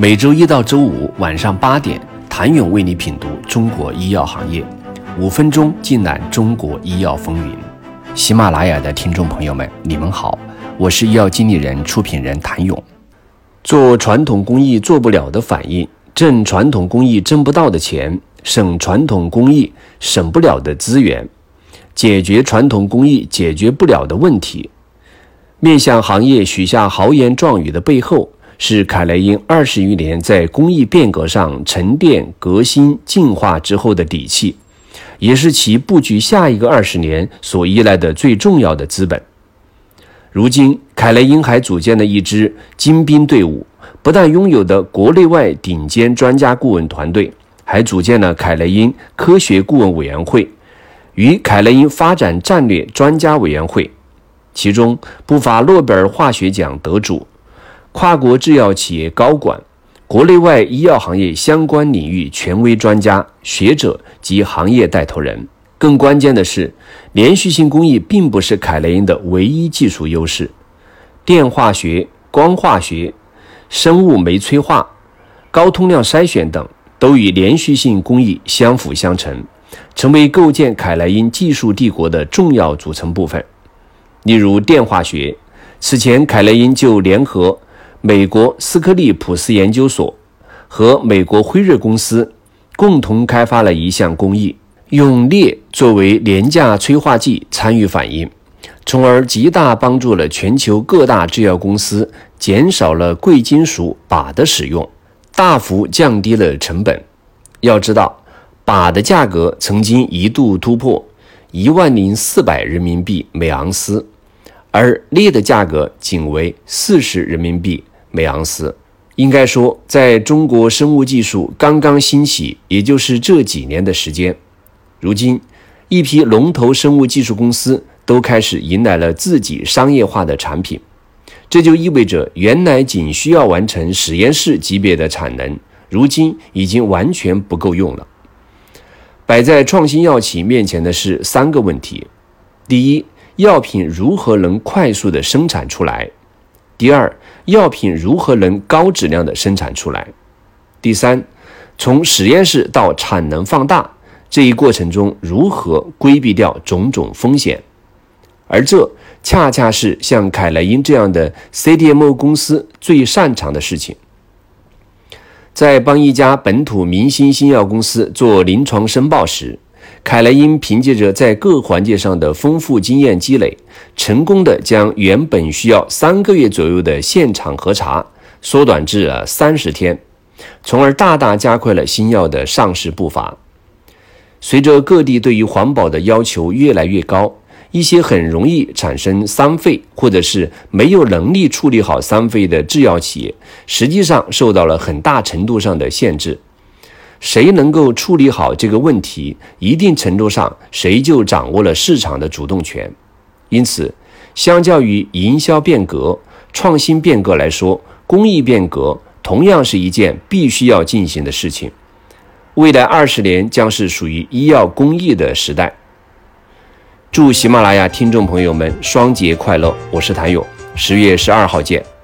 每周一到周五晚上八点，谭勇为你品读中国医药行业，五分钟尽览中国医药风云。喜马拉雅的听众朋友们，你们好，我是医药经理人、出品人谭勇。做传统工艺做不了的反应，挣传统工艺挣不到的钱，省传统工艺省不了的资源，解决传统工艺解决不了的问题。面向行业许下豪言壮语的背后。是凯莱因二十余年在工艺变革上沉淀、革新、进化之后的底气，也是其布局下一个二十年所依赖的最重要的资本。如今，凯莱因还组建了一支精兵队伍，不但拥有的国内外顶尖专家顾问团队，还组建了凯莱因科学顾问委员会与凯莱因发展战略专家委员会，其中不乏诺贝尔化学奖得主。跨国制药企业高管、国内外医药行业相关领域权威专家、学者及行业带头人。更关键的是，连续性工艺并不是凯莱因的唯一技术优势，电化学、光化学、生物酶催化、高通量筛选等都与连续性工艺相辅相成，成为构建凯莱因技术帝国的重要组成部分。例如电化学，此前凯莱因就联合。美国斯科利普斯研究所和美国辉瑞公司共同开发了一项工艺，用镍作为廉价催化剂参与反应，从而极大帮助了全球各大制药公司减少了贵金属钯的使用，大幅降低了成本。要知道，钯的价格曾经一度突破一万零四百人民币每盎司。而镍的价格仅为四十人民币每盎司。应该说，在中国生物技术刚刚兴起，也就是这几年的时间，如今一批龙头生物技术公司都开始迎来了自己商业化的产品。这就意味着，原来仅需要完成实验室级别的产能，如今已经完全不够用了。摆在创新药企面前的是三个问题：第一，药品如何能快速的生产出来？第二，药品如何能高质量的生产出来？第三，从实验室到产能放大这一过程中，如何规避掉种种风险？而这恰恰是像凯莱因这样的 CDMO 公司最擅长的事情。在帮一家本土明星新药公司做临床申报时，凯莱因凭借着在各环节上的丰富经验积累，成功的将原本需要三个月左右的现场核查缩短至了三十天，从而大大加快了新药的上市步伐。随着各地对于环保的要求越来越高，一些很容易产生三废或者是没有能力处理好三废的制药企业，实际上受到了很大程度上的限制。谁能够处理好这个问题，一定程度上谁就掌握了市场的主动权。因此，相较于营销变革、创新变革来说，工艺变革同样是一件必须要进行的事情。未来二十年将是属于医药工艺的时代。祝喜马拉雅听众朋友们双节快乐！我是谭勇，十月十二号见。